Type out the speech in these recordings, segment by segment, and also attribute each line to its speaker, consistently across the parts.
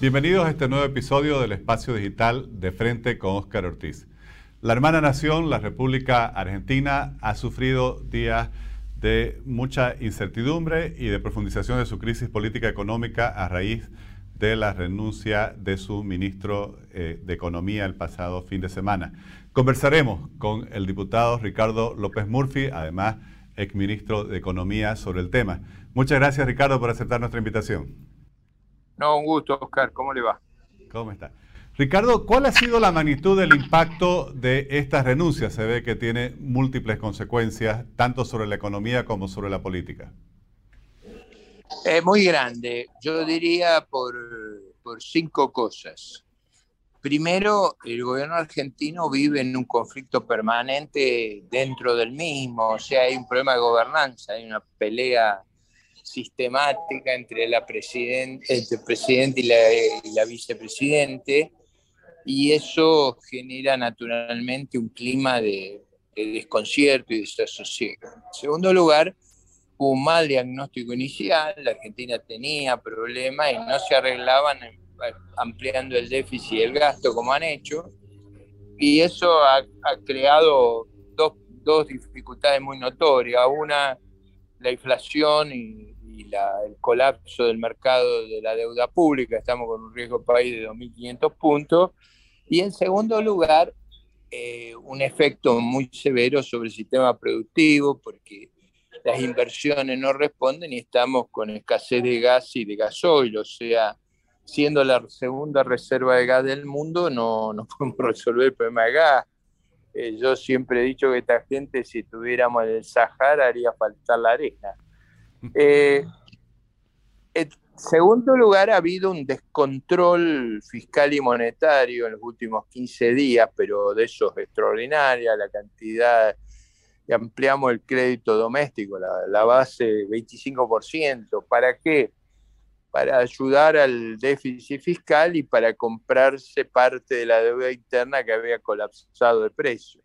Speaker 1: Bienvenidos a este nuevo episodio del Espacio Digital de Frente con Óscar Ortiz. La hermana nación, la República Argentina, ha sufrido días de mucha incertidumbre y de profundización de su crisis política económica a raíz de la renuncia de su ministro eh, de Economía el pasado fin de semana. Conversaremos con el diputado Ricardo López Murphy, además exministro de Economía, sobre el tema. Muchas gracias Ricardo por aceptar nuestra invitación.
Speaker 2: No, un gusto, Oscar. ¿Cómo le va?
Speaker 1: ¿Cómo está? Ricardo, ¿cuál ha sido la magnitud del impacto de estas renuncias? Se ve que tiene múltiples consecuencias, tanto sobre la economía como sobre la política.
Speaker 2: Es muy grande. Yo diría por, por cinco cosas. Primero, el gobierno argentino vive en un conflicto permanente dentro del mismo, o sea, hay un problema de gobernanza, hay una pelea sistemática entre, la el presidente y la, la vicepresidente, y eso genera naturalmente un clima de, desconcierto y desasosiego. En segundo lugar, hubo un mal diagnóstico inicial, la Argentina tenía problemas y no se arreglaban ampliando el déficit y el gasto como han hecho, y eso ha, creado dos, dos, dificultades muy notorias. Una, la inflación y, el colapso del mercado de la deuda pública, estamos con un riesgo país de 2.500 puntos, y en segundo lugar, eh, un efecto muy severo sobre el sistema productivo, porque las inversiones no responden y estamos con escasez de gas y de gasoil, o sea, siendo la segunda reserva de gas del mundo, no, no podemos resolver el problema de gas. Eh, yo siempre he dicho que esta gente, si tuviéramos el Sahara, haría faltar la arena. Eh, segundo lugar, ha habido un descontrol fiscal y monetario en los últimos 15 días, pero de eso es extraordinaria la cantidad. Ampliamos el crédito doméstico, la, la base 25%. ¿Para qué? Para ayudar al déficit fiscal y para comprarse parte de la deuda interna que había colapsado de precio.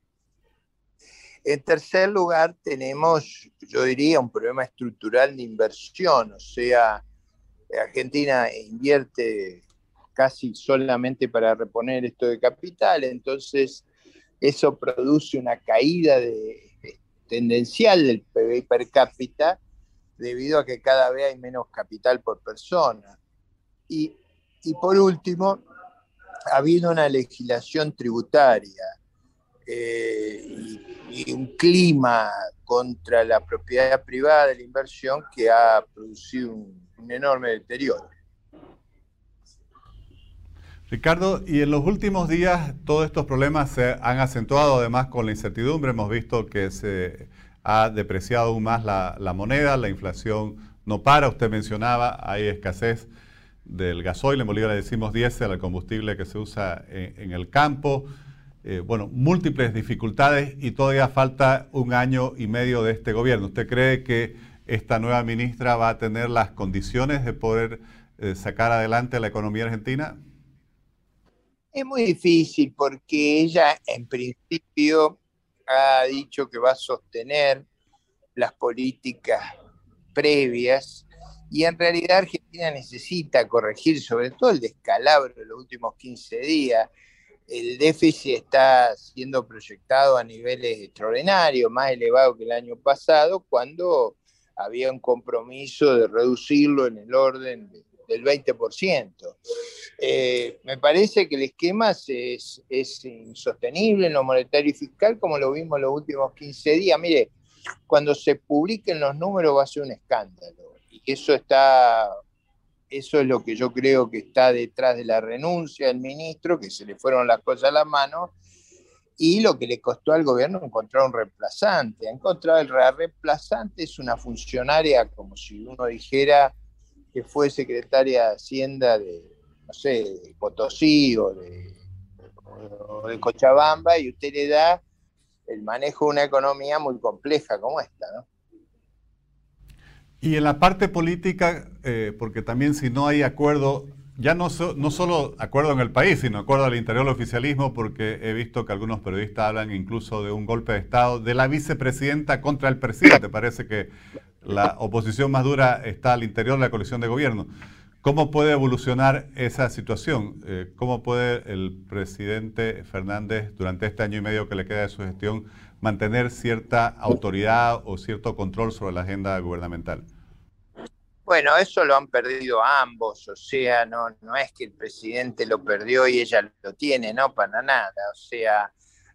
Speaker 2: En tercer lugar, tenemos, yo diría, un problema estructural de inversión, o sea, Argentina invierte casi solamente para reponer esto de capital, entonces eso produce una caída de, tendencial del PBI per cápita debido a que cada vez hay menos capital por persona. Y, por último, ha habido una legislación tributaria eh, y, un clima contra la propiedad privada de la inversión que ha producido un enorme deterioro.
Speaker 1: Ricardo, y en los últimos días todos estos problemas se han acentuado además con la incertidumbre. Hemos visto que se ha depreciado aún más la, moneda, la inflación no para. Usted mencionaba, hay escasez del gasoil, en Bolivia le decimos diésel al combustible que se usa en, el campo. Eh, bueno, múltiples dificultades y todavía falta un año y medio de este gobierno. ¿Usted cree que esta nueva ministra va a tener las condiciones de poder eh, sacar adelante la economía argentina?
Speaker 2: Es muy difícil porque ella en principio ha dicho que va a sostener las políticas previas y en realidad Argentina necesita corregir sobre todo el descalabro de los últimos 15 días. El déficit está siendo proyectado a niveles extraordinarios, más elevado que el año pasado, cuando había un compromiso de reducirlo en el orden del 20%. Eh, me parece que el esquema es, insostenible en lo monetario y fiscal, como lo vimos los últimos 15 días. Mire, cuando se publiquen los números va a ser un escándalo. Y eso está, eso es lo que yo creo que está detrás de la renuncia del ministro, que se le fueron las cosas a la mano, y lo que le costó al gobierno encontrar un reemplazante. Encontrar el reemplazante es una funcionaria como si uno dijera que fue secretaria de Hacienda de, no sé, de Potosí o de, de Cochabamba y usted le da el manejo de una economía muy compleja como esta, ¿no?
Speaker 1: Y en la parte política, eh, porque también si no hay acuerdo ya no, no solo acuerdo en el país, sino acuerdo al interior del oficialismo, porque he visto que algunos periodistas hablan incluso de un golpe de Estado de la vicepresidenta contra el presidente. Parece que la oposición más dura está al interior de la coalición de gobierno. ¿Cómo puede evolucionar esa situación? Eh, ¿Cómo puede el presidente Fernández, durante este año y medio que le queda de su gestión, mantener cierta autoridad o cierto control sobre la agenda gubernamental?
Speaker 2: Bueno, eso lo han perdido ambos, o sea, no, no es que el presidente lo perdió y ella lo tiene, no, para nada, o sea,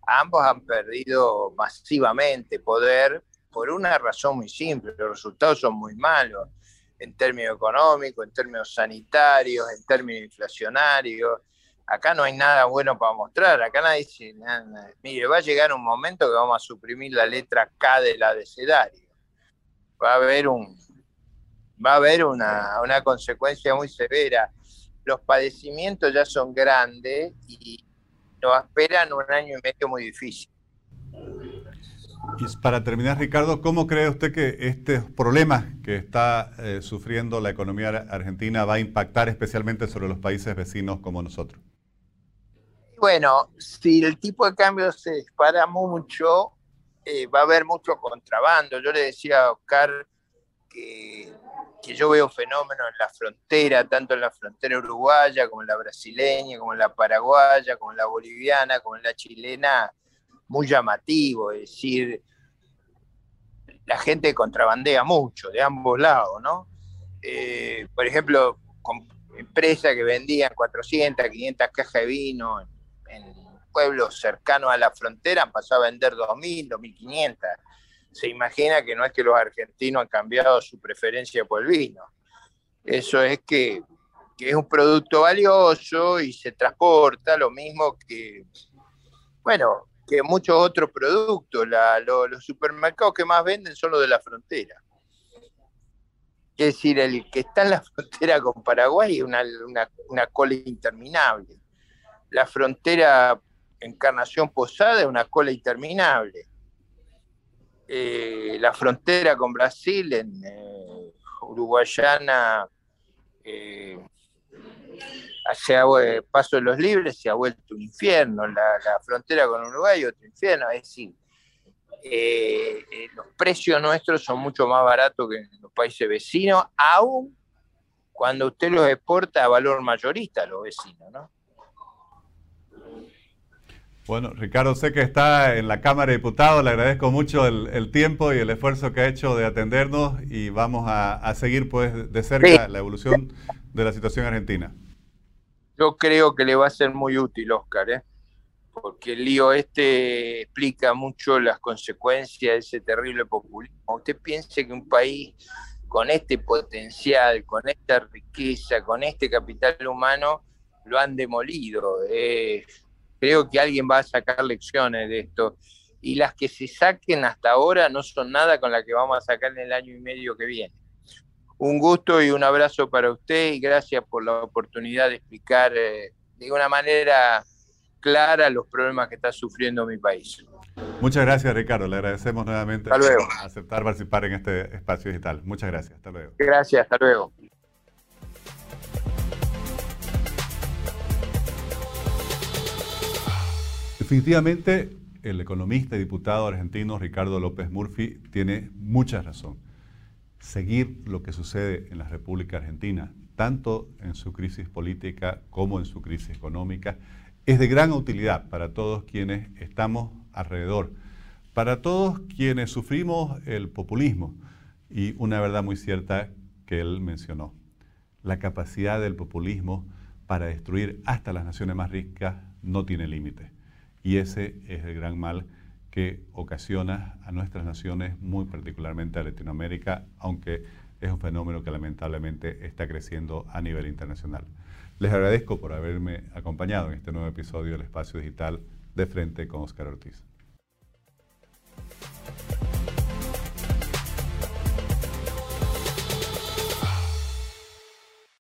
Speaker 2: ambos han perdido masivamente poder por una razón muy simple, los resultados son muy malos en términos económicos, en términos sanitarios, en términos inflacionarios. Acá no hay nada bueno para mostrar, acá nadie dice, mire, va a llegar un momento que vamos a suprimir la letra K del abecedario. Va a haber un va a haber una, una consecuencia muy severa. Los padecimientos ya son grandes y nos esperan un año y medio muy difícil.
Speaker 1: Y para terminar, Ricardo, ¿cómo cree usted que estos problemas que está eh, sufriendo la economía argentina va a impactar especialmente sobre los países vecinos como nosotros?
Speaker 2: Bueno, si el tipo de cambio se dispara mucho, eh, va a haber mucho contrabando. Yo le decía a Oscar que, que yo veo fenómenos en la frontera, tanto en la frontera uruguaya como en la brasileña, como en la paraguaya, como en la boliviana, como en la chilena, muy llamativo, es decir, la gente contrabandea mucho de ambos lados, ¿no? Eh, por ejemplo, con empresas que vendían 400, 500 cajas de vino en, pueblos cercanos a la frontera han pasado a vender 2.000, 2.500. Se imagina que no es que los argentinos han cambiado su preferencia por el vino. Eso es que, es un producto valioso y se transporta, lo mismo que, bueno, que muchos otros productos. los supermercados que más venden son los de la frontera. Es decir, el que está en la frontera con Paraguay es una, cola interminable. La frontera Encarnación Posada es una cola interminable. Eh, la frontera con Brasil en eh, Uruguayana eh, hacia Paso de los Libres se ha vuelto un infierno, la, frontera con Uruguay otro infierno, es decir, eh, eh, los precios nuestros son mucho más baratos que en los países vecinos, aún cuando usted los exporta a valor mayorista a los vecinos, ¿no?
Speaker 1: Bueno, Ricardo, sé que está en la Cámara de Diputados, le agradezco mucho el, tiempo y el esfuerzo que ha hecho de atendernos y vamos a, seguir pues de cerca la evolución de la situación argentina.
Speaker 2: Yo creo que le va a ser muy útil, Oscar, ¿eh? porque el lío este explica mucho las consecuencias de ese terrible populismo. Usted piense que un país con este potencial, con esta riqueza, con este capital humano, lo han demolido. Eh, creo que alguien va a sacar lecciones de esto. Y las que se saquen hasta ahora no son nada con las que vamos a sacar en el año y medio que viene. Un gusto y un abrazo para usted y gracias por la oportunidad de explicar eh, de una manera clara los problemas que está sufriendo mi país.
Speaker 1: Muchas gracias, Ricardo. Le agradecemos nuevamente
Speaker 2: por
Speaker 1: aceptar participar en este espacio digital. Muchas gracias. Hasta luego.
Speaker 2: Gracias. Hasta luego.
Speaker 1: Definitivamente, el economista y diputado argentino Ricardo López Murphy tiene mucha razón. Seguir lo que sucede en la República Argentina, tanto en su crisis política como en su crisis económica, es de gran utilidad para todos quienes estamos alrededor, para todos quienes sufrimos el populismo y una verdad muy cierta que él mencionó, la capacidad del populismo para destruir hasta las naciones más ricas no tiene límite y ese es el gran mal que ocasiona a nuestras naciones, muy particularmente a Latinoamérica, aunque es un fenómeno que lamentablemente está creciendo a nivel internacional. Les agradezco por haberme acompañado en este nuevo episodio del Espacio Digital de Frente con Oscar Ortiz.